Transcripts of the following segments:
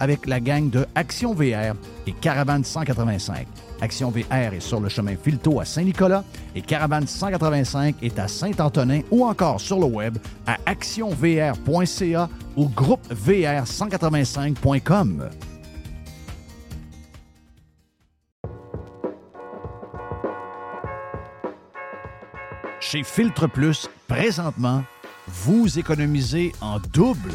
avec la gang de Action VR et Caravane 185. Action VR est sur le chemin Filto à Saint-Nicolas et Caravane 185 est à Saint-Antonin ou encore sur le web à actionvr.ca ou groupevr185.com. Chez Filtre Plus, présentement, vous économisez en double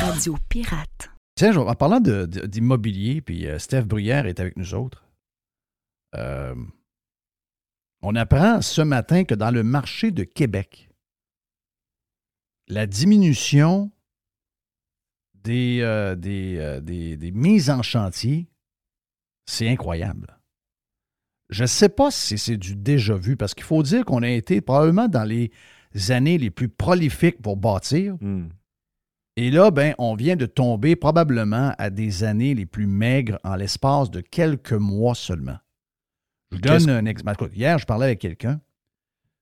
Radio Pirate. Tiens, en parlant d'immobilier, puis euh, Steph Bruyère est avec nous autres. Euh, on apprend ce matin que dans le marché de Québec, la diminution des, euh, des, mises en chantier, c'est incroyable. Je ne sais pas si c'est du déjà vu, parce qu'il faut dire qu'on a été probablement dans les années les plus prolifiques pour bâtir. Hmm. Et là, ben, on vient de tomber probablement à des années les plus maigres en l'espace de quelques mois seulement. Je donne un exemple. Hier, je parlais avec quelqu'un,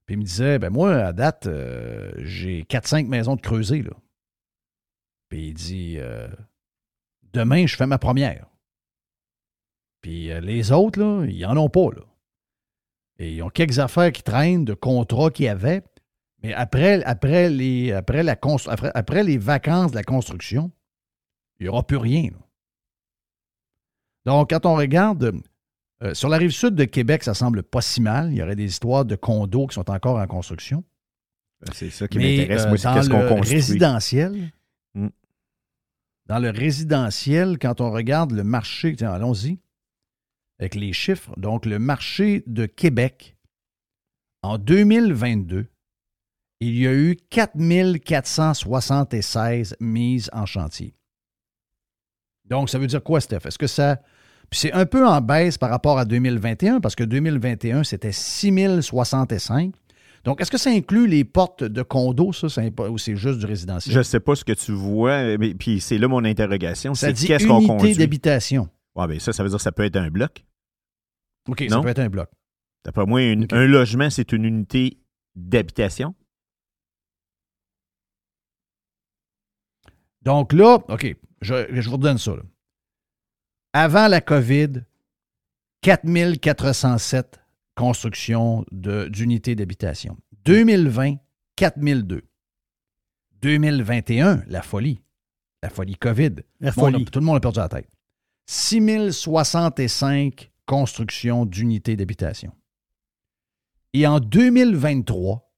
puis il me disait ben moi, à date, euh, j'ai 4-5 maisons de creuser. Là. Puis il dit euh, Demain, je fais ma première. Puis euh, les autres, là, ils n'en ont pas. Là. Et ils ont quelques affaires qui traînent de contrats qu'il y avait. Mais après, après, les, après, la après, après les vacances de la construction, il n'y aura plus rien. là. Donc, quand on regarde euh, sur la rive sud de Québec, ça semble pas si mal. Il y aurait des histoires de condos qui sont encore en construction. Ben, C'est ça qui m'intéresse. euh, Moi, c'est dans qu'est-ce qu'on le construit. résidentiel, Mm. dans le résidentiel, quand on regarde le marché, tiens, allons-y, avec les chiffres. Donc, le marché de Québec, en 2022, il y a eu 4476 mises en chantier. Donc, ça veut dire quoi, Steph? Est-ce que ça. Puis c'est un peu en baisse par rapport à 2021, parce que 2021, c'était 6065. Donc, est-ce que ça inclut les portes de condos, ça, ou c'est juste du résidentiel? Je ne sais pas ce que tu vois, mais puis c'est là mon interrogation. ça dit qu'est-ce qu'on unité conduit? d'habitation. Ouais, ben ça, ça veut dire que ça peut être un bloc. OK, ça peut être un bloc. D'après moi, une- un logement, c'est une unité d'habitation. Donc là, OK, je, je vous redonne ça. là. Avant la COVID, 4407 constructions d'unités d'habitation. 2020, 4002. 2021, la folie. La folie COVID. La a- folie. tout le monde a perdu la tête. 6065 constructions d'unités d'habitation. Et en 2023,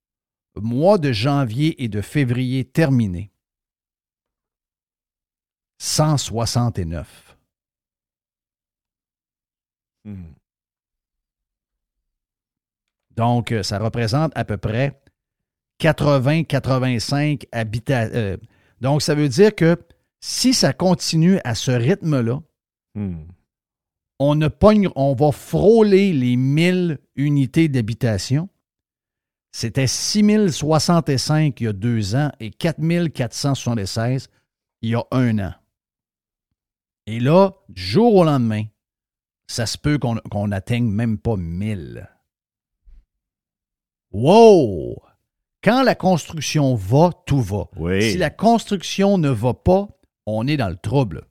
mois de janvier et de février terminé, 169. Donc, euh, ça représente à peu près 80-85 habitations. donc, ça veut dire que si ça continue à ce rythme-là, Hmm. on, ne pogne, on va frôler les 1000 unités d'habitation. C'était 6065 il y a deux ans et 4476 il y a un an. Et là, du jour au lendemain, ça se peut qu'on qu'on n'atteigne même pas 1000. Wow! Quand la construction va, tout va. Oui. Si la construction ne va pas, on est dans le trouble.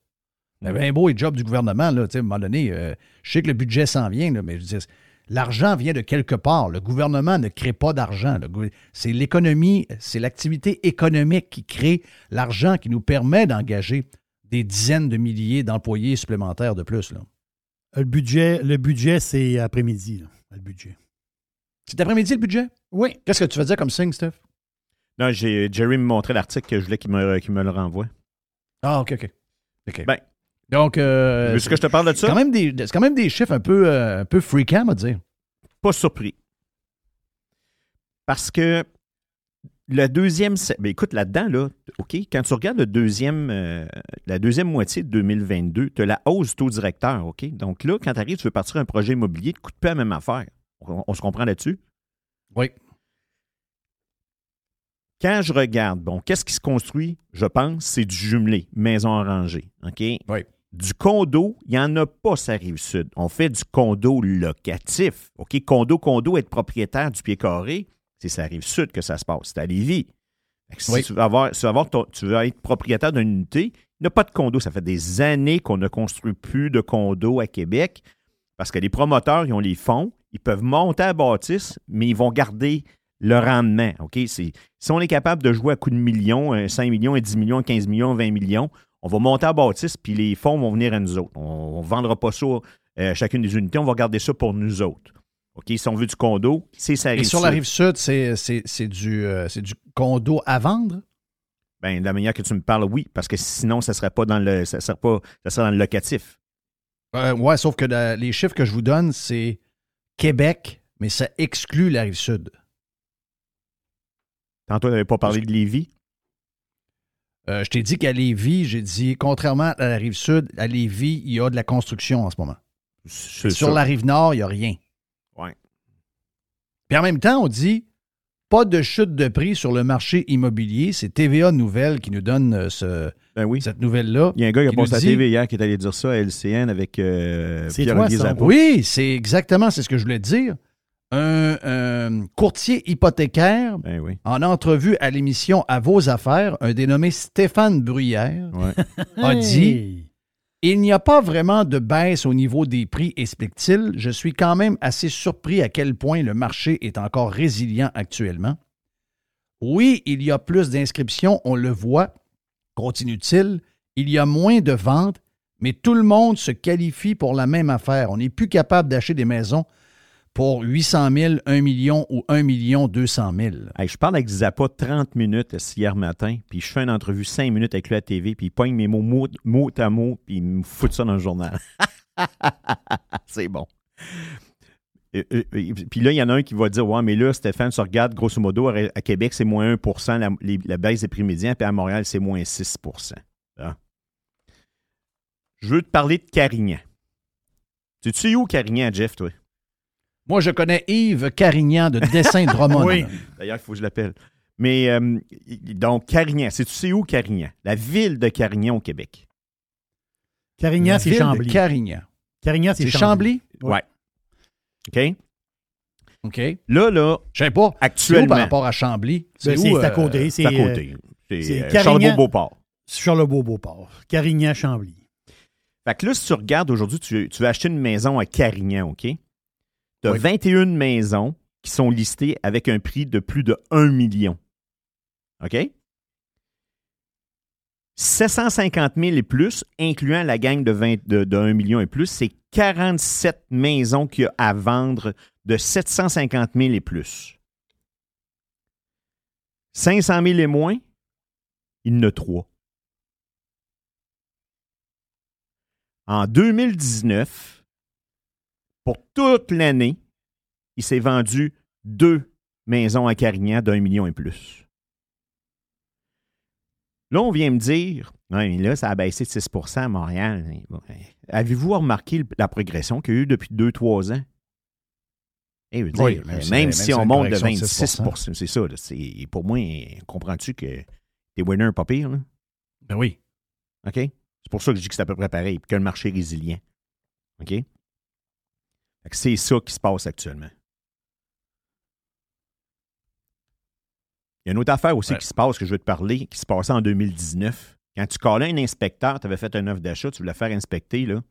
C'est bien beau le job du gouvernement, là, tu sais, à un moment donné. euh, je sais que le budget s'en vient, là, mais l'argent vient de quelque part. Le gouvernement ne crée pas d'argent. C'est l'économie, c'est l'activité économique qui crée l'argent qui nous permet d'engager des dizaines de milliers d'employés supplémentaires de plus. là. Le budget, le budget c'est après-midi. là, Le budget. C'est après-midi le budget? Oui. Qu'est-ce que tu veux dire comme signe, Steph? Non, j'ai, Jerry me montrait l'article que je voulais qu'il me, qu'il me le renvoie. Ah, OK, OK. OK. Ben, Donc, euh, Veux-tu que je te parle de c'est ça? quand, même des- c'est quand même des chiffres un peu, euh, un peu freakants, à dire. Pas surpris. Parce que la deuxième. se- Ben écoute, là-dedans, là, OK, quand tu regardes le deuxième, euh, la deuxième moitié de 2022, tu as la hausse du taux directeur, OK? Donc là, quand tu arrives, tu veux partir un projet immobilier, te coûte pas la même affaire. On, on se comprend là-dessus? Oui. Quand je regarde, bon, qu'est-ce qui se construit, je pense, c'est du jumelé, maison arrangée, OK? Oui. Du condo, il n'y en a pas, ça rive sud. On fait du condo locatif. OK? Condo, condo, être propriétaire du pied carré, c'est ça rive sud que ça se passe. C'est à Lévis. Si Oui. tu veux, avoir, tu veux avoir ton- tu veux être propriétaire d'une unité, il n'y a pas de condo. Ça fait des années qu'on ne construit plus de condo à Québec parce que les promoteurs, ils ont les fonds, ils peuvent monter à bâtisse, mais ils vont garder le rendement. Si on est capable de jouer à coups de millions, un 5 millions, un 10 millions, un 15 millions, 20 millions, on va monter à bâtisse, puis les fonds vont venir à nous autres. On ne vendra pas ça euh, à chacune des unités, on va garder ça pour nous autres. OK? Si on veut du condo, c'est ça Et sur la rive sud, c'est, du, euh, c'est du condo à vendre? Ben, de la manière que tu me parles, oui, parce que sinon, ça ne serait pas dans le. Ça serait pas. Ça serait dans le locatif. Euh, ouais, sauf que la- les chiffres que je vous donne, c'est Québec, mais ça exclut la rive sud. Tantôt, tu n'avais pas parlé de Lévis. Euh, je t'ai dit qu'à Lévis, j'ai dit, contrairement à la rive sud, à Lévis, il y a de la construction en ce moment. Sur ça. la rive nord, il n'y a rien. Puis en même temps, on dit pas de chute de prix sur le marché immobilier. C'est TVA Nouvelle qui nous donne euh, ce- Ben oui. cette nouvelle-là. Il y a un gars qui a passé à dit- TV hier qui est allé dire ça à LCN avec euh, C'est Pierre toi, Olivier ça. Zappa. Oui, c'est exactement c'est ce que je voulais dire. Un, un courtier hypothécaire Ben oui. en entrevue à l'émission À vos affaires, un dénommé Stéphane Bruyère Ouais. a dit Hey! Il n'y a pas vraiment de baisse au niveau des prix, explique-t-il. Je suis quand même assez surpris à quel point le marché est encore résilient actuellement. Oui, il y a plus d'inscriptions, on le voit, continue-t-il. Il y a moins de ventes, mais tout le monde se qualifie pour la même affaire. On n'est plus capable d'acheter des maisons pour 800 000, 1 million ou 1 million 200 000. Hey, je parle avec Zappa 30 minutes hier matin, puis je fais une entrevue 5 minutes avec lui à TV, puis il pogne mes mots mot, à mot, puis il me fout ça dans le journal. c'est bon. Euh, euh, euh, puis là, il y en a un qui va dire Ouais, mais là, Stéphane, tu regardes, grosso modo, à, à Québec, c'est moins 1 la, les- la baisse des prix médians, puis à Montréal, c'est moins 6% Hein? Je veux te parler de Carignan. Tu sais où Carignan, Jeff, toi? Moi, je connais Yves Carignan de Dessin Drummond. Oui. D'ailleurs, il faut que je l'appelle. Mais euh, donc, Carignan, c'est tu sais où Carignan? La ville de Carignan au Québec. Carignan, c'est Chambly. Carignan. Carignan, c'est Chambly. Chambly? Ouais. OK? OK. Là, là, Je sais pas. C'est où actuellement. par rapport à Chambly? Ben, C'est euh, à côté. C'est C'est à euh, côté. c'est euh. Charlebourg-Beauport. Charlebourg-Beauport. Carignan, Chambly. Fait que là, si tu regardes aujourd'hui, tu, tu veux acheter une maison à Carignan, OK? Tu as Oui. 21 maisons qui sont listées avec un prix de plus de 1 million. OK? 750 000 et plus, incluant la gang de, 20 de, de 1 million et plus, c'est 47 maisons qu'il y a à vendre de 750 000 et plus. 500 000 et moins, il y en a trois. En 2019, pour toute l'année, il s'est vendu deux maisons à Carignan d'un million et plus. Là, on vient me dire, Ouais, mais là, ça a baissé de 6% à Montréal. Avez-vous remarqué la progression qu'il y a eu depuis 2-3 ans? Eh, dire, Oui, euh, même si- même, on monte de correction de 26% c'est ça. là, c'est- pour moi, comprends-tu que t'es winner pas pire? Là? Ben oui. OK? C'est pour ça que je dis que c'est à peu près pareil, que le marché est résilient. OK? C'est ça qui se passe actuellement. Il y a une autre affaire aussi Ouais. qui se passe, que je veux te parler, qui se passait en 2019. Quand tu collais un inspecteur, tu avais fait une offre d'achat, tu voulais faire inspecter, là.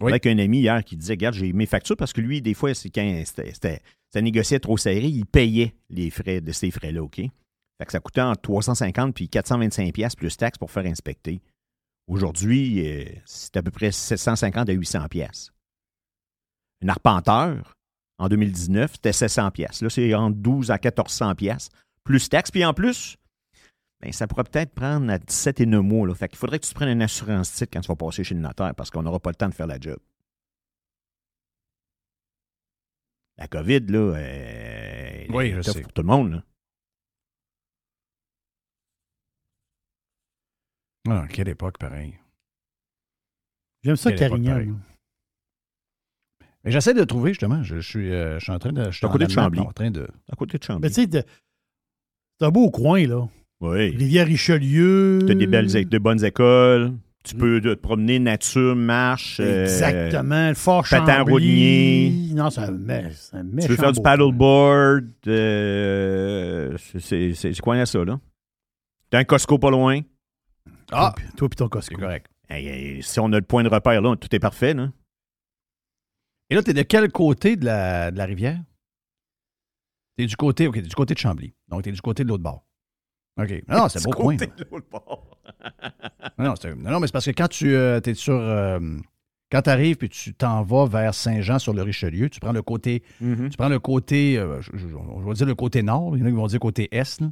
Oui. Avec un ami hier qui disait, regarde, j'ai mes factures parce que lui, des fois, c'est quand c'était, c'était- ça négociait trop serré, il payait les frais de ces frais-là, OK? Fait que ça coûtait entre 350 puis 425 pièces plus taxes pour faire inspecter. Aujourd'hui, euh, c'est à peu près 750 à 800 pièces. Un arpenteur, en 2019, c'était 700 pièces. Là, c'est entre 12 à 1400 pièces plus taxes. Puis en plus, ben, ça pourrait peut-être prendre à 17 et 9 mois. Là. Fait qu'il faudrait que tu te prennes une assurance titre quand tu vas passer chez le notaire parce qu'on n'aura pas le temps de faire la job. La COVID, là, euh, Oui, elle est je tough sais. pour tout le monde. Là. Ah, quelle époque, pareil. J'aime ça, Carignan. Mais j'essaie de trouver, justement. Je, je suis, euh, je suis en train de. Je suis à côté en de Chambly. En train de. À côté de Chambly. Ben, tu sais, c'est un beau coin, là. oui. Rivière-Richelieu. Tu as des, belles, de bonnes écoles. Tu peux te promener nature, marche. euh, Exactement. Le Fort patin Chambly. roulinier. Non, c'est un, mé- c'est un Tu veux faire du paddleboard. euh, c'est- c'est c'est quoi là, ça, là? T'as un Costco pas loin? Ah, Toi, puis- Toi, puis ton c'est Costco. correct. Si on a le point de repère là, tout est parfait. Là. Et là, tu es de quel côté de la, de la rivière? Tu es du côté, OK, du côté de Chambly. Donc, tu es du côté de l'autre bord. OK. Non, non, c'est beau coin. côté là. de l'autre bord. Non, non, mais c'est parce que quand tu es sur. euh, quand tu arrives puis tu t'en vas vers Saint-Jean sur le Richelieu, tu prends le côté. Mhm. Tu prends le côté. euh, je, je- on va dire le côté nord. Il y en a qui vont dire côté est. là.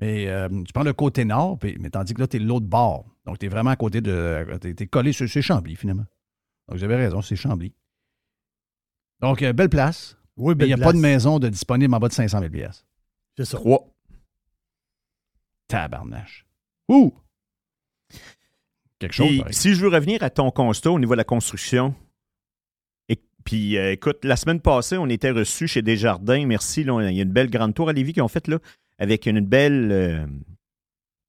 Mais euh, tu prends le côté nord, puis, mais tandis que là, tu es de l'autre bord. Donc, tu es vraiment à côté de. Tu es, collé sur. C'est Chambly, finalement. Donc, vous avez raison, c'est Chambly. Donc, euh, belle place. Oui, Mais il belle n'y a pas place. de maison de disponible en bas de 500 000 pièces. C'est ça. Trois. Tabarnache. Ouh! Quelque chose. Si je veux revenir à ton constat au niveau de la construction, et, puis euh, écoute, la semaine passée, on était reçus chez Desjardins, merci, là, il y a une belle grande tour à Lévis qu'ils ont faite là, avec une belle, euh,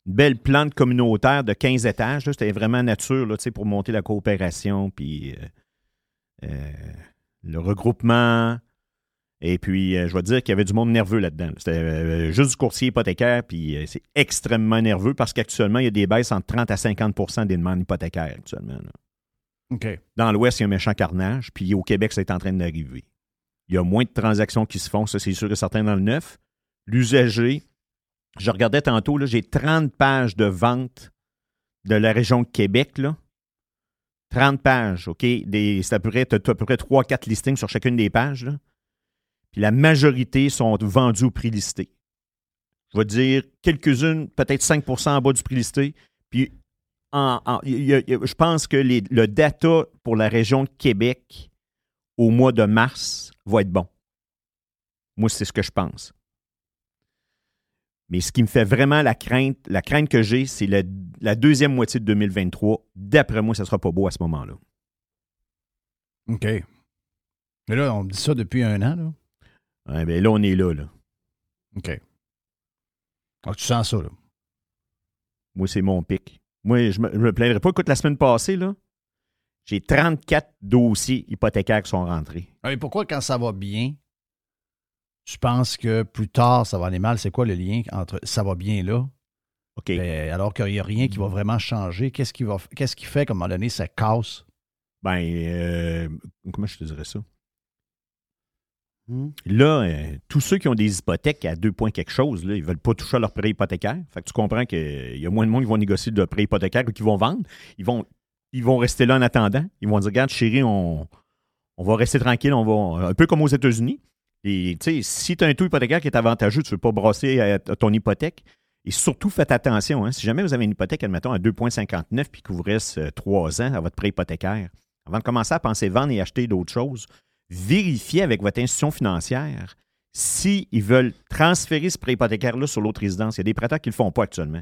une belle plante communautaire de 15 étages. C'était vraiment nature là, tu sais, pour monter la coopération, puis euh, euh, le regroupement. Et puis, euh, je vais te dire qu'il y avait du monde nerveux là-dedans. C'était euh, juste du courtier hypothécaire, puis euh, c'est extrêmement nerveux parce qu'actuellement, il y a des baisses entre 30 à 50% des demandes hypothécaires actuellement. là. OK. Dans l'Ouest, il y a un méchant carnage, puis au Québec, c'est en train d'arriver. Il y a moins de transactions qui se font, ça c'est sûr et certain dans le neuf. L'usager, je regardais tantôt, j'ai 30 pages de vente de la région de Québec, là. 30 pages, OK? C'est à peu t'as à peu près 3-4 listings sur chacune des pages. Puis la majorité sont vendues au prix listé. Je vais dire quelques-unes, peut-être 5% en bas du prix listé. Puis je pense que le data pour la région de Québec au mois de mars va être bon. Moi, c'est ce que je pense. Mais ce qui me fait vraiment la crainte, la crainte que j'ai, c'est la deuxième moitié de 2023. D'après moi, ça ne sera pas beau à ce moment-là. OK. Mais là, on me dit ça depuis un an, là. Ouais, ben là, on est là, là. OK. Ah, tu sens ça, là. Moi, c'est mon pic. Moi, je me, je me plaindrai pas. Écoute, la semaine passée, là, j'ai 34 dossiers hypothécaires qui sont rentrés. Ah, Mais pourquoi, quand ça va bien, tu penses que plus tard, ça va aller mal? C'est quoi le lien entre ça va bien là, OK. et alors qu'il n'y a rien qui va vraiment changer? Qu'est-ce qui, va, qu'est-ce qui fait qu'à un moment donné, ça casse? Ben, euh, comment je te dirais ça? Hmm? Là, euh, tous ceux qui ont des hypothèques à deux points quelque chose, là, ils ne veulent pas toucher à leur prêt hypothécaire. Fait que tu comprends qu'il y a moins de monde qui vont négocier de prêt hypothécaire ou qui vont vendre. Ils vont, ils vont rester là en attendant. Ils vont dire Regarde, chérie, on, on va rester tranquille, on va. Un peu comme aux États-Unis. Et si tu as un taux hypothécaire qui est avantageux, tu ne veux pas brasser à, à ton hypothèque. Et surtout, faites attention. hein, si jamais vous avez une hypothèque, admettons, à 2,59 puis qu'il vous reste euh, trois ans à votre prêt hypothécaire, avant de commencer à penser vendre et acheter d'autres choses, vérifiez avec votre institution financière s'ils veulent transférer ce prêt hypothécaire-là sur l'autre résidence. Il y a des prêteurs qui ne le font pas actuellement.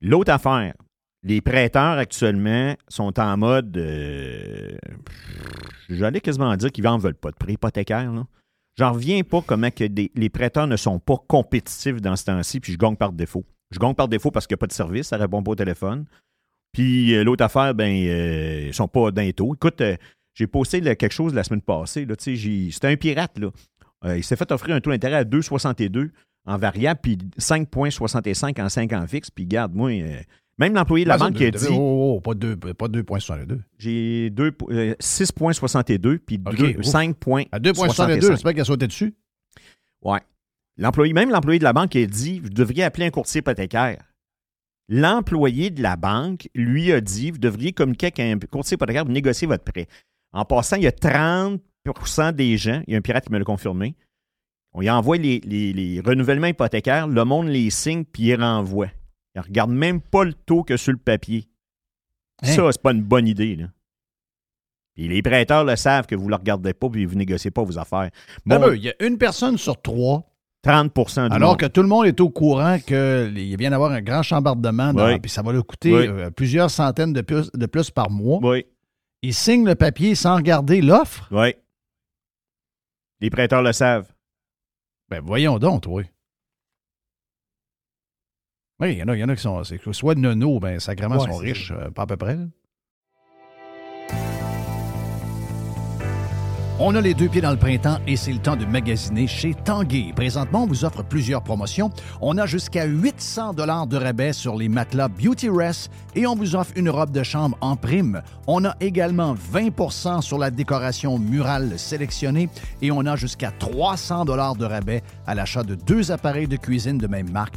L'autre affaire, les prêteurs actuellement sont en mode. euh, J'allais quasiment dire qu'ils n'en veulent pas de prêt hypothécaire. J'en reviens pas comment que les prêteurs ne sont pas compétitifs dans ce temps-ci, puis je gagne par défaut. Je gagne par défaut parce qu'il n'y a pas de service, ça ne répond pas au téléphone. Puis euh, l'autre affaire, ben, euh, ils sont pas d'un taux. Écoute, euh, j'ai posté quelque chose la semaine passée. C'était un pirate. Il s'est fait offrir un taux d'intérêt à 2,62 en variable, puis 5,65 en 5 ans fixe. Puis garde, moi, même l'employé de la Ah, banque qui a dit Oh, oh, pas deux- pas 2,62. j'ai deux po- euh, 6,62 puis OK, deux- ouf. 5,65. À 2,62, j'espère qu'elle sautait dessus. Ouais. L'employé, même l'employé de la banque a dit vous devriez appeler un courtier hypothécaire. L'employé de la banque lui a dit vous devriez communiquer avec un courtier hypothécaire pour négocier votre prêt. En passant, il y a 30% des gens, il y a un pirate qui me l'a confirmé, on y envoie les, les- les renouvellements hypothécaires, le monde les signe puis il renvoie. Il ne regarde même pas le taux que sur le papier. Hein? Ça, c'est pas une bonne idée. Là. Puis les prêteurs le savent que vous ne le regardez pas puis vous ne négociez pas vos affaires. Bon, Il y a une personne sur trois 30 du Alors monde. que tout le monde est au courant qu'il vient d'avoir un grand chambardement, dans- Oui. puis ça va lui coûter Oui. euh, plusieurs centaines de plus, de plus par mois. Oui, Il signe le papier sans regarder l'offre? oui. Les prêteurs le savent. Ben voyons donc, oui. Oui, il y en a, il y en a qui sont. soit nono, ben sacrément, Ouais, sont riches, euh, pas à peu près. là. On a les deux pieds dans le printemps et c'est le temps de magasiner chez Tanguay. Présentement, on vous offre plusieurs promotions. On a jusqu'à 800 dollars de rabais sur les matelas Beauty Rest et on vous offre une robe de chambre en prime. On a également 20 sur la décoration murale sélectionnée et on a jusqu'à 300 dollars de rabais à l'achat de deux appareils de cuisine de même marque.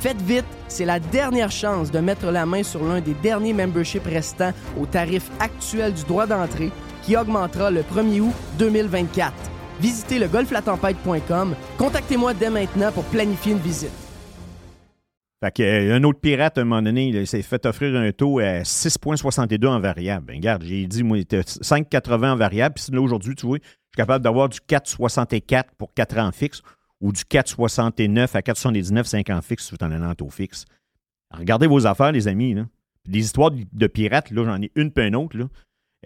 Faites vite, c'est la dernière chance de mettre la main sur l'un des derniers memberships restants au tarif actuel du droit d'entrée qui augmentera le 1er août 2024. Visitez le golflatempête.com. Contactez-moi dès maintenant pour planifier une visite. Fait euh, un autre pirate, à un moment donné, il s'est fait offrir un taux à 6,62 en variable. Ben, regarde, j'ai dit, moi, il était 5,80 en variable. Puis là, aujourd'hui, tu vois, je suis capable d'avoir du 4,64 pour 4 ans fixe ou du 4,69 à 4,79 5 ans fixe tout en allant taux fixe. Regardez vos affaires, les amis. Là. Des histoires de, pirates, là, j'en ai une puis une autre. Là.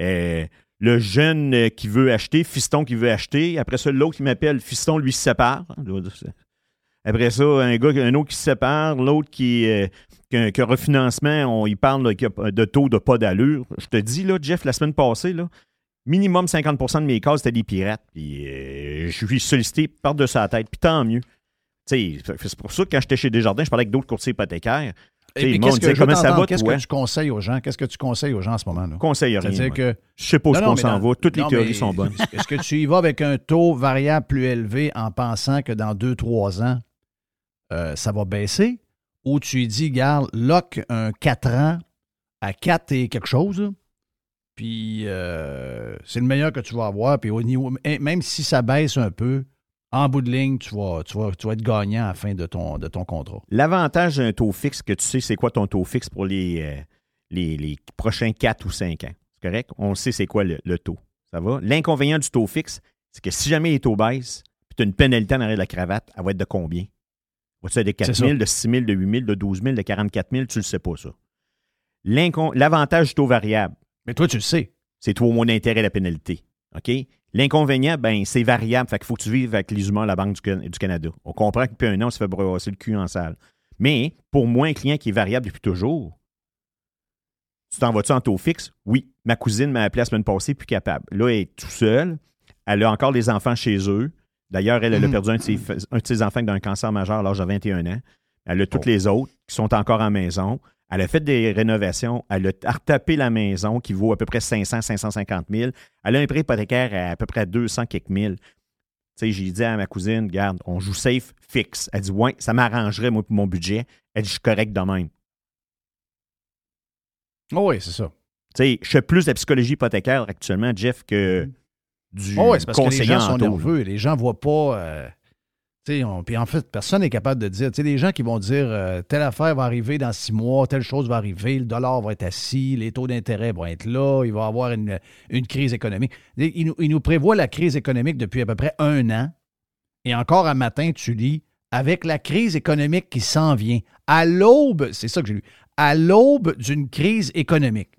Euh, le jeune euh, qui veut acheter, fiston qui veut acheter. Après ça, l'autre qui m'appelle, fiston, lui, se sépare. Après ça, un gars, un autre qui se sépare, l'autre qui, euh, a- qui refinancement, on, parle y a de taux de pas d'allure. Je te dis, là, Jeff, la semaine passée, là, minimum 50% de mes cas, c'était des pirates. Puis euh, je suis sollicité par-dessus la tête, puis tant mieux. C'est pour ça que quand j'étais chez Desjardins, je parlais avec d'autres courtiers hypothécaires. Et puis, qu'est-ce que comment ça va, Qu'est-ce que tu conseilles aux gens? Qu'est-ce que tu conseilles aux gens en ce moment? là? Conseille rien. C'est-à-dire moi. que Je sais pas où mais s'en va. Toutes les théories sont bonnes. Est-ce que tu y vas avec un taux variable plus élevé en pensant que dans 2-3 ans, euh, ça va baisser? Ou tu y dis, garde, lock un 4 ans à 4 et quelque chose, puis euh, c'est le meilleur que tu vas avoir, puis au niveau, et même si ça baisse un peu, en bout de ligne, tu vas, tu vas, tu vas être gagnant à la fin de ton, de ton contrat. L'avantage d'un taux fixe, que tu sais c'est quoi ton taux fixe pour les, euh, les, les prochains 4 ou 5 ans. C'est correct? On sait c'est quoi le, le taux. Ça va? L'inconvénient du taux fixe, c'est que si jamais les taux baissent, puis tu as une pénalité en arrière de la cravate, elle va être de combien? Va-tu être de 4 C'est 000, ça. de 6 000, de 8 000, de 12 000, de 44 000? Tu ne le sais pas, ça. L'avantage du taux variable, Mais toi, tu le sais. c'est toi au moins d'intérêt la pénalité. OK? L'inconvénient, ben, c'est variable. Fait qu'il faut que tu vives avec les humains à la Banque du, Can- du Canada. On comprend que depuis un an, on se fait brasser le cul en salle. Mais pour moi, un client qui est variable depuis toujours, tu t'en vas-tu en taux fixe? Oui. Ma cousine m'a appelé la semaine passée, plus capable. Là, elle est tout seule. Elle a encore des enfants chez eux. D'ailleurs, elle, elle a Mhm. perdu un de, ses, un de ses enfants d'un cancer majeur à l'âge de 21 ans. Elle a toutes les autres qui sont encore en maison. Elle a fait des rénovations. Elle a retapé la maison qui vaut à peu près 500, 550 000. Elle a un prêt hypothécaire à à peu près 200 quelques mille. Tu sais, j'ai dit à ma cousine, regarde, on joue safe, fixe. Elle dit, ouais, ça m'arrangerait, moi, pour mon budget. Elle dit, je suis correct de même. Oh oui, c'est ça. Tu sais, je fais plus de la psychologie hypothécaire actuellement, Jeff, que du Oh oui, c'est parce que les gens en sont nerveux. Les gens ne voient pas. euh, puis en fait, personne n'est capable de dire. Tu sais, des gens qui vont dire euh, telle affaire va arriver dans six mois, telle chose va arriver, le dollar va être assis, les taux d'intérêt vont être là, il va y avoir une, une crise économique. Ils nous, ils nous prévoient la crise économique depuis à peu près un an. Et encore un matin, tu lis avec la crise économique qui s'en vient, à l'aube, c'est ça que j'ai lu, à l'aube d'une crise économique.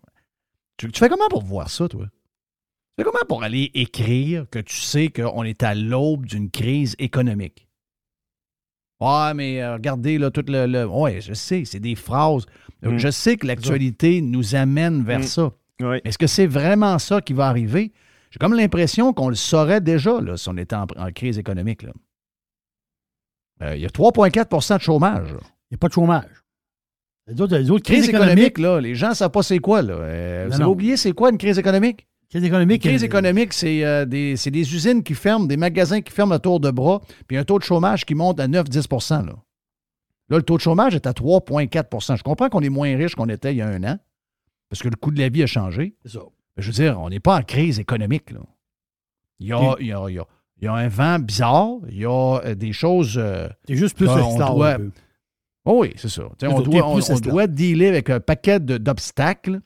Tu, tu fais comment pour voir ça, toi? Tu fais comment pour aller écrire que tu sais qu'on est à l'aube d'une crise économique? Ouais, mais euh, regardez, là, tout le. le- ouais, je sais, c'est des phrases. Mm. Je sais que l'actualité nous amène vers Mm. ça. Oui. Est-ce que c'est vraiment ça qui va arriver? J'ai comme l'impression qu'on le saurait déjà là, si on était en, en crise économique. là. Euh, Il y a 3,4% de chômage. là. Il n'y a pas de chômage. Les autres, les autres Crise crises économique, là, les gens ne savent pas c'est quoi. Là. Euh, vous avez oublié c'est quoi une crise économique? Crise économique. crise euh, économique, c'est euh, des, c'est des usines qui ferment, des magasins qui ferment à tour de bras, puis un taux de chômage qui monte à 9-10 là. Là, le taux de chômage est à 3,4% Je comprends qu'on est moins riche qu'on était il y a un an, parce que le coût de la vie a changé. C'est ça. Mais je veux dire, on n'est pas en crise économique. Là. Il, y a, il, y a, il y a- il y a un vent bizarre, il y a euh, des choses. euh, C'est juste plus doit- un peu. Oh oui, c'est ça. On doit, on, doit dealer avec un paquet d'obstacles,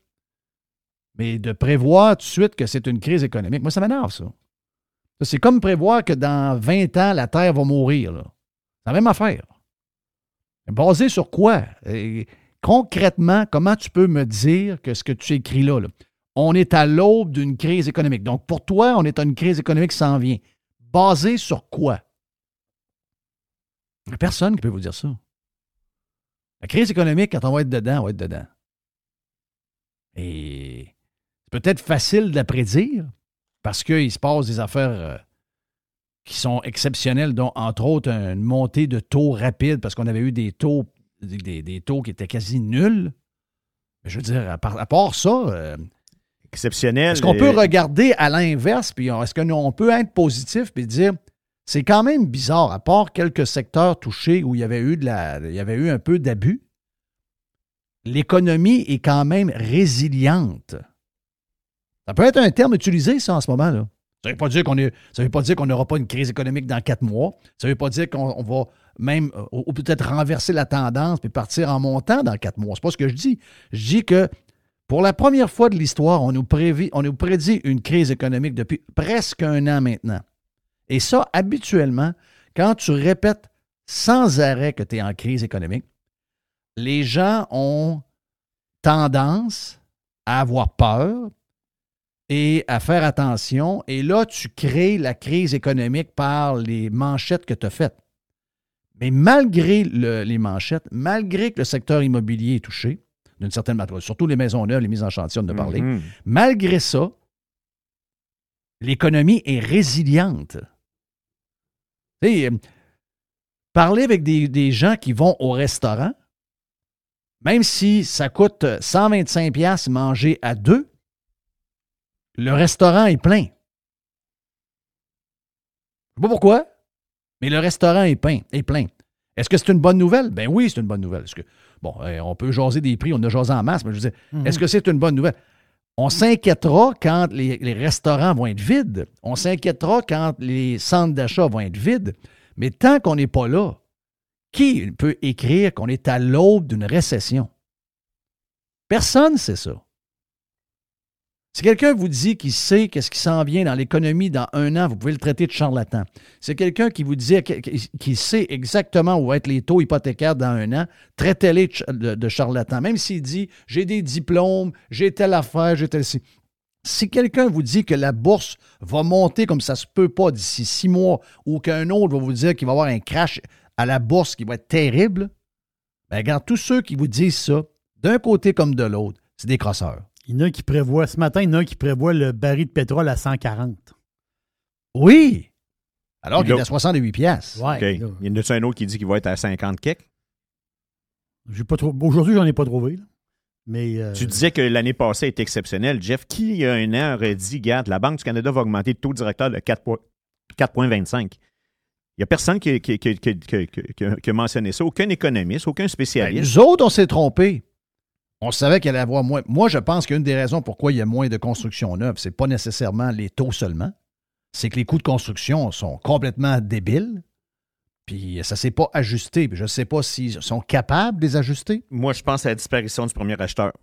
mais de prévoir tout de suite que c'est une crise économique, moi, ça m'énerve, ça. C'est comme prévoir que dans 20 ans, la Terre va mourir. C'est la même affaire. Basé sur quoi? Concrètement, comment tu peux me dire que ce que tu écris là, là, on est à l'aube d'une crise économique. Donc, pour toi, on est à une crise économique qui s'en vient. Basé sur quoi? Il n'y a personne qui peut vous dire ça. La crise économique, quand on va être dedans, on va être dedans. Et c'est peut-être facile de la prédire parce qu'il se passe des affaires euh, qui sont exceptionnels, dont entre autres une montée de taux rapide parce qu'on avait eu des taux, des, des taux qui étaient quasi nuls. Mais je veux dire, à part, à part ça, euh, Exceptionnel. est-ce qu'on peut regarder à l'inverse, puis est-ce qu'on peut être positif puis dire c'est quand même bizarre, à part quelques secteurs touchés où il y avait eu de la, il y avait eu un peu d'abus, l'économie est quand même résiliente. Ça peut être un terme utilisé, ça, en ce moment-là. Ça ne veut pas dire qu'on n'aura pas une crise économique dans quatre mois. Ça ne veut pas dire qu'on on va même, euh, ou, peut-être renverser la tendance puis partir en montant dans quatre mois. C'est pas ce que je dis. Je dis que pour la première fois de l'histoire, on on nous prédit une crise économique depuis presque un an maintenant. Et ça, habituellement, quand tu répètes sans arrêt que tu es en crise économique, les gens ont tendance à avoir peur et à faire attention. Et là, tu crées la crise économique par les manchettes que tu as faites. Mais malgré le- les manchettes, malgré que le secteur immobilier est touché, d'une certaine manière, surtout les maisons neuves, les mises en chantier, on en a parlé, mhm. malgré ça, l'économie est résiliente. Euh, parler avec des, des gens qui vont au restaurant, même si ça coûte 125$ piastres manger à deux, le restaurant est plein. Je sais pas pourquoi, mais le restaurant est plein. Est plein. Est-ce que c'est une bonne nouvelle? Ben oui, c'est une bonne nouvelle. Est-ce que, bon, euh, on peut jaser des prix, on a jasé en masse, mais je veux dire, est-ce que c'est une bonne nouvelle? On s'inquiétera quand les, les restaurants vont être vides. On s'inquiétera quand les centres d'achat vont être vides. Mais tant qu'on n'est pas là, qui peut écrire qu'on est à l'aube d'une récession? Personne ne sait ça. Si quelqu'un vous dit qu'il sait qu'est-ce qui s'en vient dans l'économie dans un an, vous pouvez le traiter de charlatan. C'est quelqu'un qui vous dit qu'il sait exactement où vont être les taux hypothécaires dans un an, traitez-les de ch- de, de charlatan. Même s'il dit j'ai des diplômes, j'ai telle affaire, j'ai telle. ci. Si quelqu'un vous dit que la bourse va monter comme ça se peut pas d'ici six mois ou qu'un autre va vous dire qu'il va y avoir un crash à la bourse qui va être terrible, ben regarde, tous ceux qui vous disent ça, d'un côté comme de l'autre, c'est des crosseurs. Il y en a qui prévoient, ce matin, il y en a qui prévoient le baril de pétrole à 140. Oui! Alors qu'il est à l'autre- 68 piastres. Ouais. Il y en a un autre qui dit qu'il va être à 50 kek. j'ai pas trop- Aujourd'hui, j'en ai pas trouvé. là. Mais euh, Tu disais que l'année passée était exceptionnelle. Jeff, qui, il y a un an, aurait dit, garde, la Banque du Canada va augmenter le taux directeur de 4 points- 4,25. Il n'y a personne qui, qui- qui- qui- qui- qui- qui a mentionné ça. Aucun économiste, aucun Ben, spécialiste. nous autres, on s'est trompés. On savait qu'il allait avoir moins. Moi, je pense qu'une des raisons pourquoi il y a moins de construction neuve, c'est pas nécessairement les taux seulement. C'est que les coûts de construction sont complètement débiles. Puis ça s'est pas ajusté. Puis je ne sais pas s'ils sont capables de les ajuster. Moi, je pense à la disparition du premier acheteur.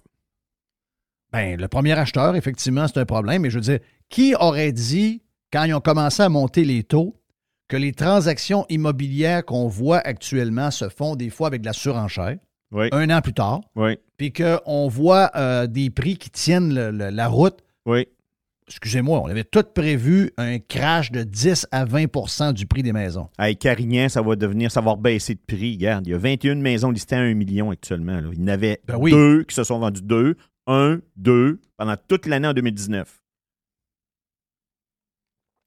Ben, le premier acheteur, effectivement, c'est un problème. Mais je veux dire, qui aurait dit, quand ils ont commencé à monter les taux, que les transactions immobilières qu'on voit actuellement se font des fois avec de la surenchère, Oui, un an plus tard, oui, puis qu'on voit euh, des prix qui tiennent le- le- la route. oui. Excusez-moi, on avait tout prévu un crash de 10 à 20% du prix des maisons. Avec Carignan, ça va devenir, ça va baisser de prix. Regarde, il y a 21 maisons listées à 1 million actuellement. là. Il y en avait Ben oui. deux qui se sont vendues deux, un, deux, pendant toute l'année en 2019.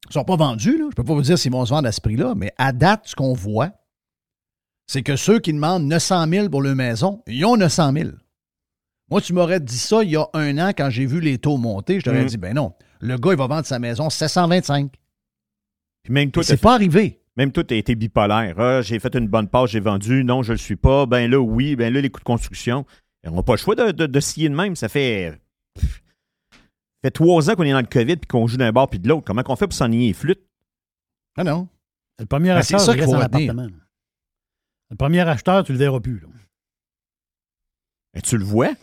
Ils ne sont pas vendus, là. Je ne peux pas vous dire s'ils vont se vendre à ce prix-là, mais à date, ce qu'on voit, c'est que ceux qui demandent 900 000 pour leur maison, ils ont 900 000. Moi, tu m'aurais dit ça il y a un an quand j'ai vu les taux monter. Je t'aurais Mhm. dit, ben non, le gars, il va vendre sa maison 725. Puis même toi, C'est pas arrivé. Même toi, tu as été bipolaire. Ah, j'ai fait une bonne passe, j'ai vendu. Non, je ne le suis pas. Ben là, oui. Ben là, les coûts de construction. On n'a pas le choix de, de, de scier de même. Ça fait, pff, fait trois ans qu'on est dans le COVID puis qu'on joue d'un bord puis de l'autre. Comment qu'on fait pour s'ennuyer les flûtes? Ah non. le premier Ben, c'est acheteur, ça il qu'il faut. Le premier acheteur, tu le verras plus. là. Ben, tu le vois?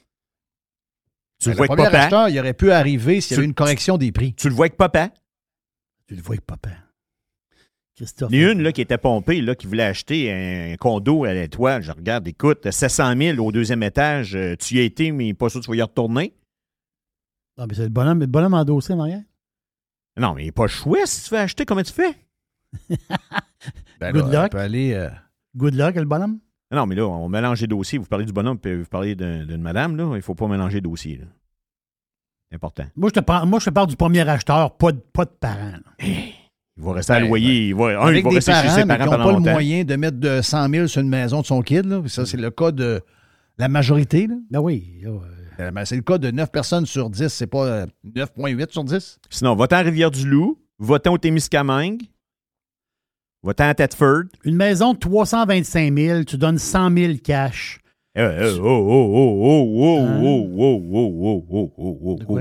Tu le vois le avec premier papa? acheteur, il aurait pu arriver s'il y avait une correction des prix. Tu le vois avec papa? Tu le vois avec papa. Christophe. Il y a une là, qui était pompée, là, qui voulait acheter un condo à l'étoile. Je regarde, écoute, 700 000 au deuxième étage. euh, Tu y as été, mais pas sûr que tu vas y retourner. Ah, mais c'est le bonhomme, le bonhomme endossé en arrière. Non, mais il n'est pas chouette si tu veux acheter. Comment tu fais? Ben Good là, luck. on peut aller, euh, Good luck, le bonhomme? Non, mais là, on mélange les dossiers. Vous parlez du bonhomme, puis vous parlez d'un- d'une madame. Là. Il ne faut pas mélanger les dossiers. là. C'est important. Moi, je te parle, moi, je te parle du premier acheteur, pas de, pas de parents. là. Il va rester à Ben, loyer. Il va, un, il va rester parents, chez ses mais parents qui n'ont pendant pas le moyen de mettre de 100 000 sur une maison de son kid. Là. Ça, c'est le cas de la majorité. là. Ben oui. là, euh, Euh, ben, c'est le cas de 9 personnes sur 10. C'est pas euh, 9,8 sur 10. Sinon, va-t'en à Rivière-du-Loup, va-t'en au Témiscamingue, va-t'en à Thetford. Une maison de 325 000, tu donnes 100 000 cash. Eh, eh, oh, oh, oh, oh, oh, Hein? oh, oh, oh, oh, oh, oh, oh.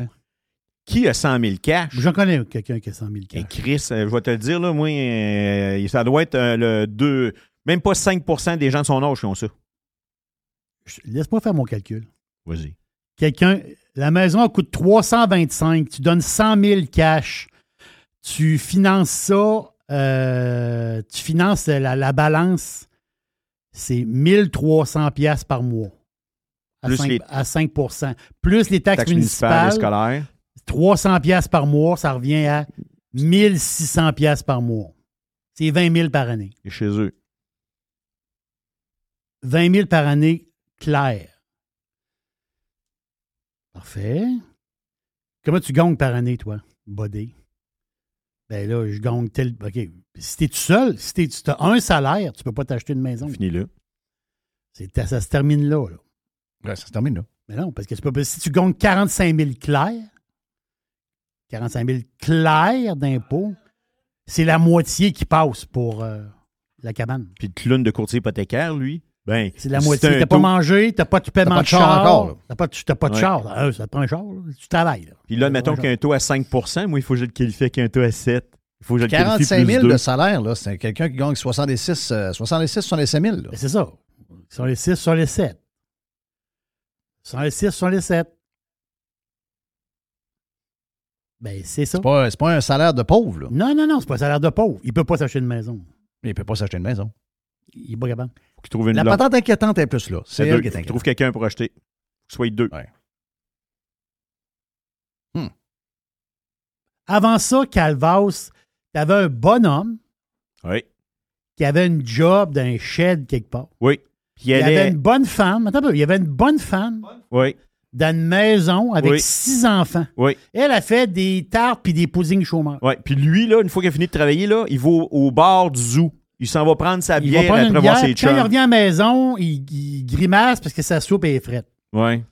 Qui a 100 000 cash? J'en connais quelqu'un qui a 100 000 Et cash. Chris, euh, je vais te le dire, là, moi, euh, ça doit être euh, le 2, même pas 5% des gens de son âge qui ont ça. Laisse-moi faire mon calcul. Vas-y. Quelqu'un, la maison elle coûte 325, tu donnes 100 000 cash, tu finances ça, euh, tu finances la, la balance, c'est 1300 pièces par mois. À Plus 5, les- à 5 Plus les taxes, Taxes municipales municipales, scolaires. 300 pièces par mois, ça revient à 1600 pièces par mois. C'est 20 000 par année. et chez eux. 20 000 par année clair. Parfait. Comment tu gagnes par année, toi, body? Ben là, je gagne tel. OK. Si t'es tout seul, si t'es- tu as un salaire, tu peux pas t'acheter une maison. Fini là. C'est- Ça se termine là, là. Ouais, ça se termine là. Mais non, parce que si tu gagnes 45 000 clairs, 45 000 clairs d'impôts, c'est la moitié qui passe pour euh, la cabane. Puis le clown de courtier hypothécaire, lui, ben, C'est la moitié. T'as pas mangé, t'as pas de paiement pas de char encore. T'as pas, de- t'as pas de char. Ça te prend un char, là. tu travailles. Là. Puis là, mettons qu'il y a un taux à 5% moi, il faut que je le qualifie avec un taux à 7. Il faut que je le qualifie 45 plus 000 de 2. salaire, là, c'est quelqu'un qui gagne 66, euh, 66 65 000. là. Ben, c'est ça. Sur les 6, sur les 7. Sur les 6, sur les 7. Ben, c'est ça. C'est pas, c'est pas un salaire de pauvre. Là. Non, non, non, c'est pas un salaire de pauvre. Il peut pas s'acheter une maison. Il ne peut pas s'acheter une maison. Il est pas capable. Trouve une La patente inquiétante est plus là. C'est elle deux. qui est inquiétante. trouve quelqu'un pour acheter. Soit deux. Ouais. Avant ça, Calvas, t'avais un bonhomme Oui. qui avait une job d'un shed quelque part. Oui. Puis Il y avait une bonne femme. Attends un peu. Il y avait une bonne femme Oui. dans une maison avec Oui. six enfants. Oui. Elle a fait des tartes puis des puddings chômeurs. Oui. Puis lui, là, une fois qu'il a fini de travailler, là, il va au, au bar du zoo. Il s'en va prendre sa bière prendre après voir ses puis Quand il chums. revient à la maison, il, il grimace parce que sa soupe est frette. Oui.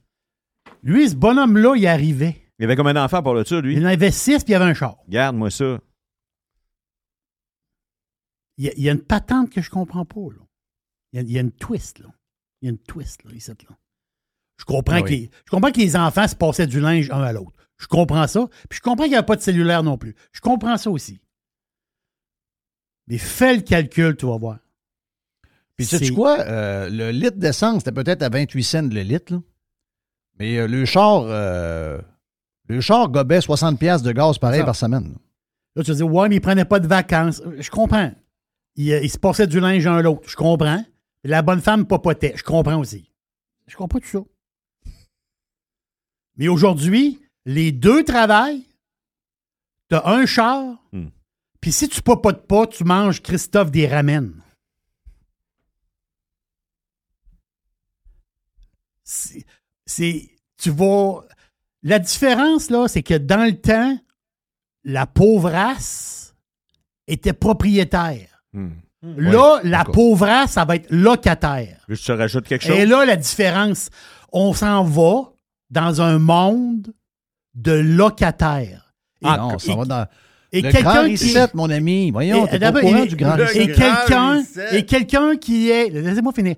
Lui, ce bonhomme-là, il arrivait. Il avait combien d'enfants par là-dessus, lui? Il en avait six puis il avait un char. Garde-moi ça. Il y, a, il y a une patente que je comprends pas. Là. Il, y a, il y a une twist. Là. Il y a une twist, là, ici, là. Je comprends, Ah que oui. les, je comprends que les enfants se passaient du linge un à l'autre. Je comprends ça. Puis je comprends qu'il n'y a pas de cellulaire non plus. Je comprends ça aussi. Mais fais le calcul, tu vas voir. Puis sais-tu C'est- quoi? Euh, le litre d'essence, c'était peut-être à 28 cents le litre. là. Mais euh, le char, euh, le char gobait 60 pièces de gaz pareil par semaine. Là, tu vas dire, ouais, mais il prenait pas de vacances. Je comprends. Il, il se passait du linge un à l'autre. Je comprends. La bonne femme papotait. Je comprends aussi. Je comprends tout ça. Mais aujourd'hui, les deux travaillent. T'as un char. Hmm. Puis si tu papotes pas, tu manges Christophe des ramen. C'est. Tu vas. La différence, là, c'est que dans le temps, la pauvrasse était propriétaire. Hmm. Là, la d'accord. pauvrasse, ça va être locataire. Je te rajoute quelque chose? Et là, la différence, on s'en va dans un monde de locataires. Et, Ah, non, et- ça va dans et le grand quelqu'un qui... reset, mon ami. Voyons, et- t'es pas au d'abord, courant et- du grand et reset. quelqu'un et quelqu'un qui est laissez-moi finir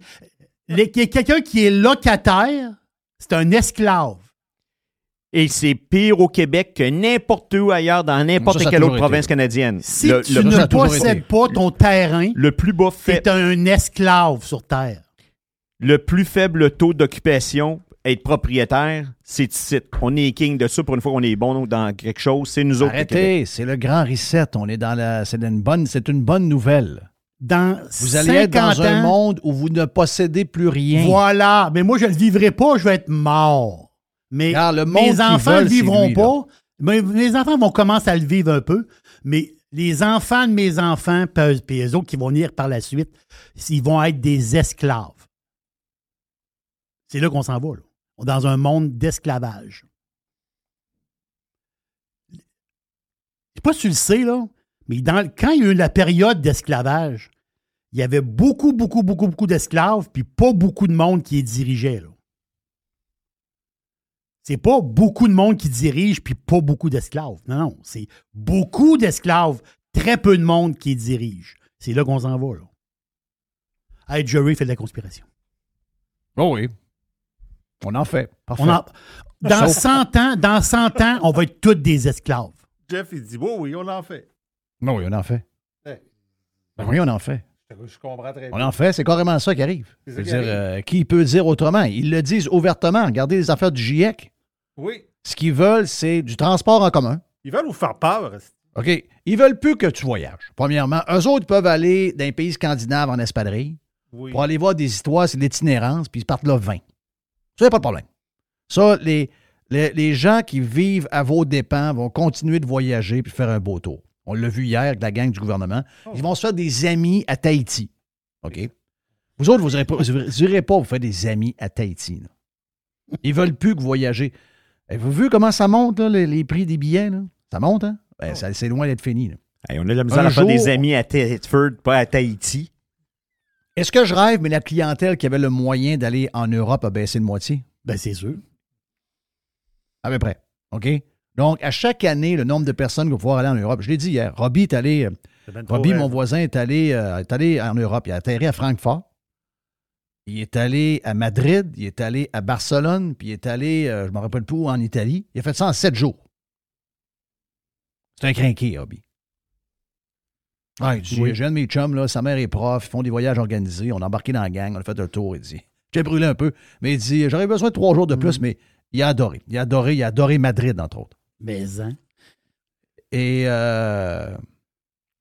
quelqu'un qui est locataire c'est un esclave Et c'est pire au Québec que n'importe où ailleurs dans n'importe quelle autre province été. canadienne. si le, tu le- ne possèdes pas ton terrain le plus bas fait, t'es un esclave sur terre le plus faible taux d'occupation, être propriétaire, c'est ici. On est king de ça pour une fois qu'on est bon dans quelque chose. C'est nous autres. Arrêtez, c'est le grand reset. On est dans la. C'est une bonne, c'est une bonne nouvelle. dans Vous allez être 50 dans un monde où vous ne possédez plus rien. Voilà. Mais moi, je ne le vivrai pas, je vais être mort. Mais Regarde, le monde mes enfants ne veulent, le vivront lui, pas. Mais mes enfants vont commencer à le vivre un peu. Mais les enfants de mes enfants, puis puis les autres qui vont venir par la suite, ils vont être des esclaves. C'est là qu'on s'en va. Là. Dans un monde d'esclavage. Je sais pas si tu le sais, là, Mais quand il y a eu la période d'esclavage, il y avait beaucoup, beaucoup, beaucoup, beaucoup d'esclaves, puis pas beaucoup de monde qui les dirigeait. Là. C'est pas beaucoup de monde qui dirige, puis pas beaucoup d'esclaves. Non, non, c'est beaucoup d'esclaves, très peu de monde qui les dirige. C'est là qu'on s'en va. Là. Hey, Jerry fait de la conspiration. Oh oui. On en fait. Parfait. On en- dans, Sauf- 100 ans, dans 100 ans, on va être tous des esclaves. Jeff, il dit, oui, oui, on en fait. Non, oui, on en fait. Ouais. Ben oui, on en fait. Je comprends très On en fait, c'est carrément ça qui arrive. Ça qui dire, arrive. euh, qui peut dire autrement? Ils le disent ouvertement. Regardez les affaires du GIEC. Oui. Ce qu'ils veulent, c'est du transport en commun. Ils veulent vous faire peur. OK? Ils veulent plus que tu voyages. Premièrement, eux autres peuvent aller les pays scandinaves en espadrille Oui. pour aller voir des histoires, c'est l'itinérance, puis ils partent là 20. Ça, y a pas de problème. Ça, les, les, les gens qui vivent à vos dépens vont continuer de voyager puis faire un beau tour. On l'a vu hier avec la gang du gouvernement. Ils vont se faire des amis à Tahiti. OK? Vous autres, vous n'irez pas, vous irez pas vous faire des amis à Tahiti. là. Ils veulent plus que vous voyagez. Avez-vous vu comment ça monte, là, les, les prix des billets? là? Ça monte, hein? Ben, ça- c'est loin d'être fini. là. Hey, on a de la misère à faire des amis à Thetford, pas à Tahiti. Est-ce que je rêve, mais la clientèle qui avait le moyen d'aller en Europe a baissé de moitié? Ben, c'est sûr. À peu près. OK? Donc, à chaque année, le nombre de personnes qui vont pouvoir aller en Europe. Je l'ai dit hier. Robbie est allé. euh, Robbie, rêve. mon voisin, est allé, euh, est allé en Europe. Il a atterri à Francfort. Il est allé à Madrid. Il est allé à Barcelone. Puis il est allé, euh, je ne me rappelle plus où, en Italie. Il a fait ça en sept jours. C'est un crinqué, Robbie. Ouais, il dit, Oui. J'ai un de mes chums, là, sa mère est prof, ils font des voyages organisés. On a embarqué dans la gang, on a fait un tour. Il dit J'ai brûlé un peu, mais il dit J'aurais besoin de trois jours de plus, mais il a adoré. Il a adoré, il a adoré Madrid, entre autres. Mais, hein? Et, euh,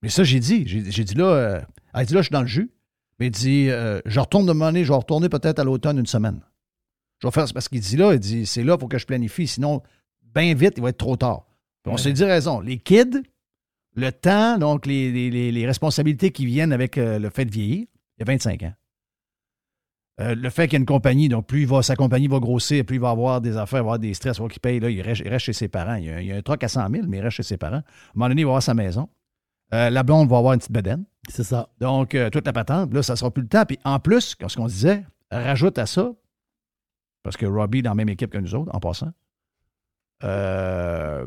mais ça, j'ai dit. J'ai dit là, euh, elle dit là, je suis dans le jus. Mais il dit, euh, je retourne de monnaie, je vais retourner peut-être à l'automne une semaine. Je vais faire parce qu'il dit là, il dit, c'est là, il faut que je planifie. Sinon, bien vite, il va être trop tard. On s'est dit raison. Les kids, le temps, donc les, les- les- les responsabilités qui viennent avec euh, le fait de vieillir, il y a 25 ans. Euh, le fait qu'il y a une compagnie, donc plus il va, sa compagnie va grossir, plus il va avoir des affaires, il va avoir des stress, il va qu'il paye, là, il reste, il reste chez ses parents. Il y, a, il y a un truc à 100 000, mais il reste chez ses parents. À un moment donné, il va avoir sa maison. Euh, la blonde va avoir une petite bedaine. C'est ça. Donc, euh, toute la patente, là, ça sera plus le temps. Puis en plus, comme ce qu'on disait, rajoute à ça, parce que Robbie est dans la même équipe que nous autres, en passant, euh,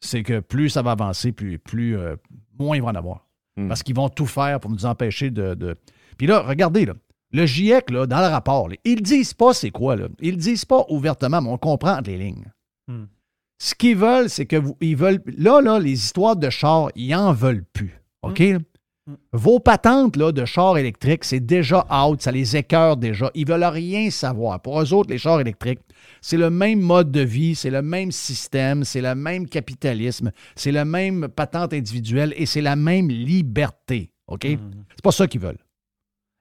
c'est que plus ça va avancer, plus, plus euh, moins il va en avoir. Hmm. Parce qu'ils vont tout faire pour nous empêcher de. de- Puis là, regardez, là, le GIEC, là, dans le rapport, là, ils disent pas c'est quoi. Là. Ils disent pas ouvertement, mais on comprend entre les lignes. Hmm. Ce qu'ils veulent, c'est que vous. Ils veulent. Là, là, les histoires de chars, ils en veulent plus. OK? Vos patentes là, de chars électriques, c'est déjà out, ça les écœure déjà. Ils veulent rien savoir. Pour eux autres, les chars électriques, c'est le même mode de vie, c'est le même système, c'est le même capitalisme, c'est la même patente individuelle et c'est la même liberté. OK? C'est pas ça qu'ils veulent.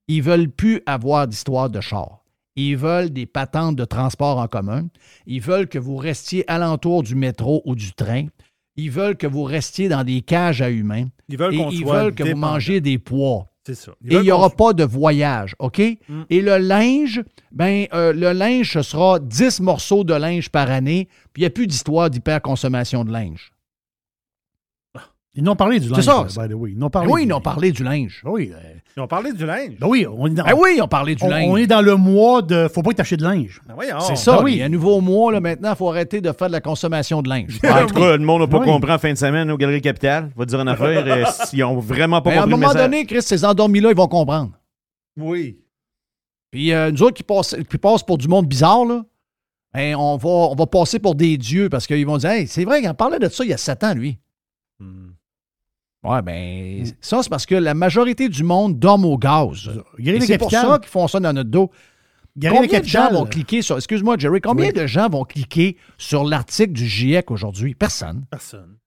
Ils veulent plus avoir d'histoire de chars. Ils veulent des patentes de transport en commun. Ils veulent que vous restiez alentour du métro ou du train. Ils veulent que vous restiez dans des cages à humains. Ils veulent Et ils veulent que vous mangiez des pois. C'est ça. Ils Et il n'y aura pas de voyage, OK? Mm. Et le linge, ben euh, le linge, ce sera 10 morceaux de linge par année, puis il n'y a plus d'histoire d'hyperconsommation de linge. Ils n'ont parlé du C'est linge. ça. by the way. Ils n'ont Ben parlé. oui, du- ils ont parlé du linge. Ben oui. euh, Ils ont parlé du linge. ben oui, on est dans, Ben oui, ils ont parlé du on, linge. on est dans le mois de. Faut pas que t'achètes de linge. Ben. C'est ça, Ben oui. il y a un nouveau mois, là, maintenant, il faut arrêter de faire de la consommation de linge. En tout cas, le monde n'a pas Oui. compris en fin de semaine aux Galeries Capitales. Va dire une affaire. euh, S'ils ont vraiment pas Mais Ben, à un compris moment donné, Chris, ces endormis-là, ils vont comprendre. Oui. Puis euh, nous autres qui, passent, qui passent pour du monde bizarre, là, ben, on, va, on va passer pour des dieux parce qu'ils vont dire Hey, c'est vrai qu'il en parlait de ça il y a sept ans, lui. Hmm. Ouais, ben, ça, c'est parce que la majorité du monde dorme au gaz. C'est pour ça qu'ils font ça dans notre dos. Combien de gens vont cliquer sur. Excuse-moi, Jerry, combien Oui. de gens vont cliquer sur l'article du GIEC aujourd'hui? Personne. Personne.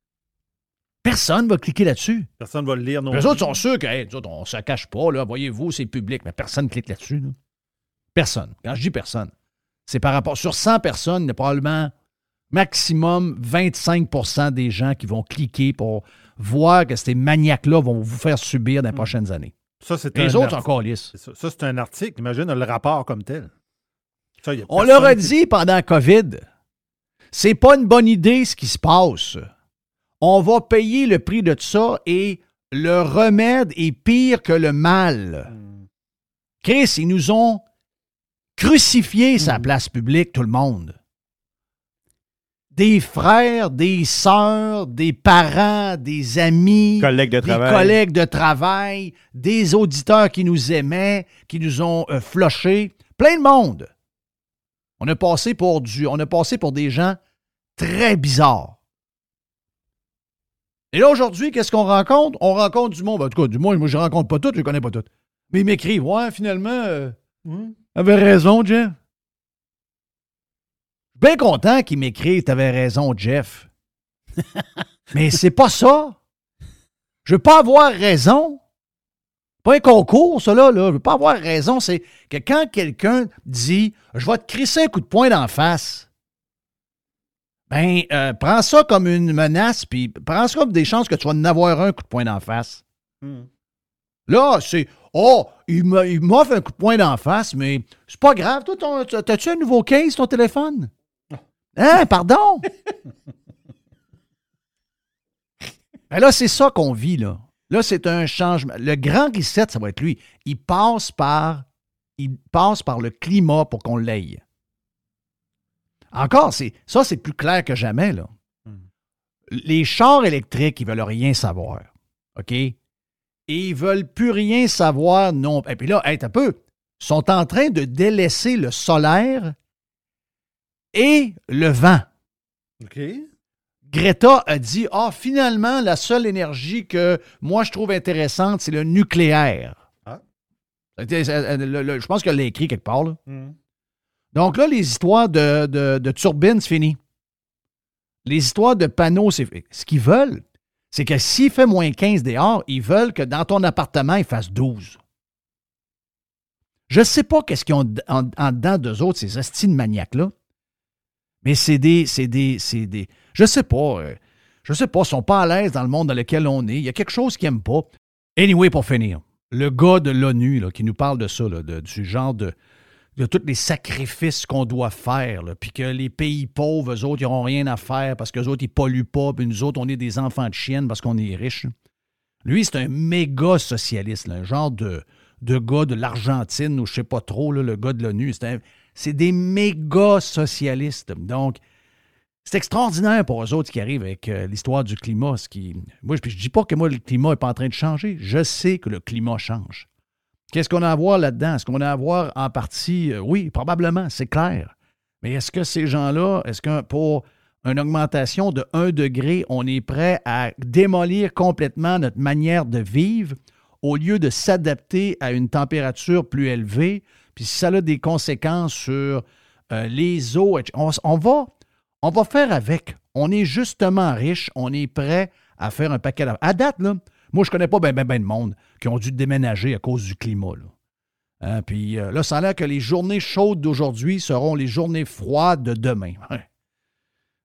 Personne va cliquer là-dessus. Personne va le lire non Les autres sont sûrs que, hey, nous autres, on ne se cache pas, là, voyez-vous, c'est public, mais personne ne clique là-dessus. là. Personne. Quand je dis personne, c'est par rapport. Sur 100 personnes, il y a probablement maximum 25% des gens qui vont cliquer pour voir que ces maniaques-là vont vous faire subir dans les prochaines années. Ça, Les autres, encore lisses. Ça, Ça, c'est un article. Imagine le rapport comme tel. Ça, On leur a qui- dit pendant COVID, c'est pas une bonne idée ce qui se passe. On va payer le prix de ça et le remède est pire que le mal. Chris, ils nous ont crucifié sa place publique, tout le monde. Des frères, des sœurs, des parents, des amis, Collègues de des travail. collègues de travail, des auditeurs qui nous aimaient, qui nous ont euh, flochés, plein de monde. On a passé pour du, on a passé pour des gens très bizarres. Et là, aujourd'hui, qu'est-ce qu'on rencontre? On rencontre du monde. Ben, en tout cas, du moins, moi, je ne rencontre pas tout, je ne connais pas tout. Mais ils m'écrivent, ouais, finalement, euh, avait raison, Jeff. Suis bien content qu'ils m'écrivent, t'avais raison, Jeff. Mais c'est pas ça. Je veux pas avoir raison. Pas un concours, ça, là. là. Je veux pas avoir raison. C'est que quand quelqu'un dit Je vais te crisser un coup de poing d'en face, ben, euh, prends ça comme une menace, puis prends ça comme des chances que tu vas en avoir un coup de poing d'en face. Là, c'est Oh, il m'offre un coup de poing d'en face, mais c'est pas grave. Toi, t'as-tu un nouveau case, ton téléphone? Hein, pardon? Ben là, c'est ça qu'on vit, là. Là, c'est un changement. Le grand reset, ça va être lui. Il passe par, il passe par le climat pour qu'on l'aille. Encore, c'est, ça, c'est plus clair que jamais, là. Les chars électriques, ils veulent rien savoir. OK? Et ils veulent plus rien savoir non. Et puis là, hey, un peu, sont en train de délaisser le solaire et le vent. OK. Greta a dit Ah, finalement, la seule énergie que moi je trouve intéressante, c'est le nucléaire. Ah. Le- je pense qu'elle l'a écrit quelque part. là. Hmm. Donc là, les histoires de, de, de turbines, c'est fini. Les histoires de panneaux, c'est Ce qu'ils veulent, c'est que s'il fait moins 15 dehors, ils veulent que dans ton appartement, il fasse 12. Je ne sais pas qu'est-ce qu'ils ont en, en dedans d'eux autres, ces astis de maniaques-là. Mais c'est des, c'est des, c'est des. Je sais pas. euh, je sais pas. Ils sont pas à l'aise dans le monde dans lequel on est. Il y a quelque chose qu'ils n'aiment pas. Anyway, pour finir, le gars de l'ONU qui nous parle de ça, de- du genre de, de tous les sacrifices qu'on doit faire, puis que les pays pauvres, eux autres, ils n'auront rien à faire parce qu'eux autres, ils polluent pas, puis nous autres, on est des enfants de chiennes parce qu'on est riches. Lui, c'est un méga socialiste, un genre de, de gars de l'Argentine ou je sais pas trop, le gars de l'ONU. C'est un- c'est des méga socialistes. Donc, c'est extraordinaire pour eux autres qui arrivent avec euh, l'histoire du climat. Ce qui, moi, je ne dis pas que moi, le climat n'est pas en train de changer. Je sais que le climat change. Qu'est-ce qu'on a à voir là-dedans? Est-ce qu'on a à voir en partie? euh, oui, probablement, c'est clair. Mais est-ce que ces gens-là, est-ce que pour une augmentation de 1 degré, on est prêt à démolir complètement notre manière de vivre au lieu de s'adapter à une température plus élevée? Puis si ça a des conséquences sur euh, les eaux, on, va, on va faire avec. On est justement riche, on est prêt à faire un paquet d'affaires. À date, là, moi, je connais pas bien ben, ben de monde qui ont dû déménager à cause du climat. Là. Hein, puis euh, là, ça a l'air que les journées chaudes d'aujourd'hui seront les journées froides de demain.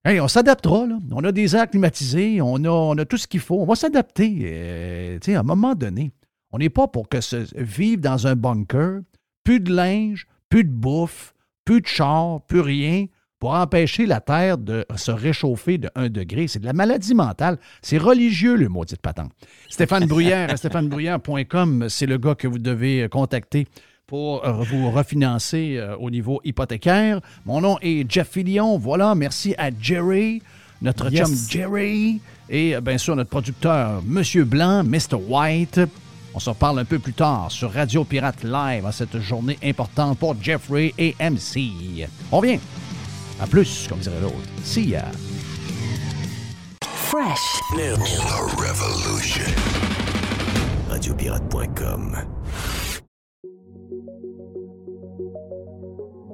Hey, on s'adaptera. On a des airs climatisés, on a, tout ce qu'il faut. On va s'adapter. euh, à un moment donné, on n'est pas pour que se vivre dans un bunker, plus de linge, plus de bouffe, plus de char, plus rien, pour empêcher la Terre de se réchauffer de 1 degré. C'est de la maladie mentale. C'est religieux, le maudit patente. Stéphane Bruyère, à stéphanebruyère.com, c'est le gars que vous devez contacter pour euh, vous refinancer euh, au niveau hypothécaire. Mon nom est Jeff Fillion. Voilà, merci à Jerry, notre Yes. chum Jerry, et euh, bien sûr notre producteur Monsieur Blanc, Mr. White. On s'en parle un peu plus tard sur Radio Pirate Live à cette journée importante pour Jeffrey et MC. On revient. À plus, comme dirait l'autre. See ya. Fresh. Revolution. Radiopirate.com.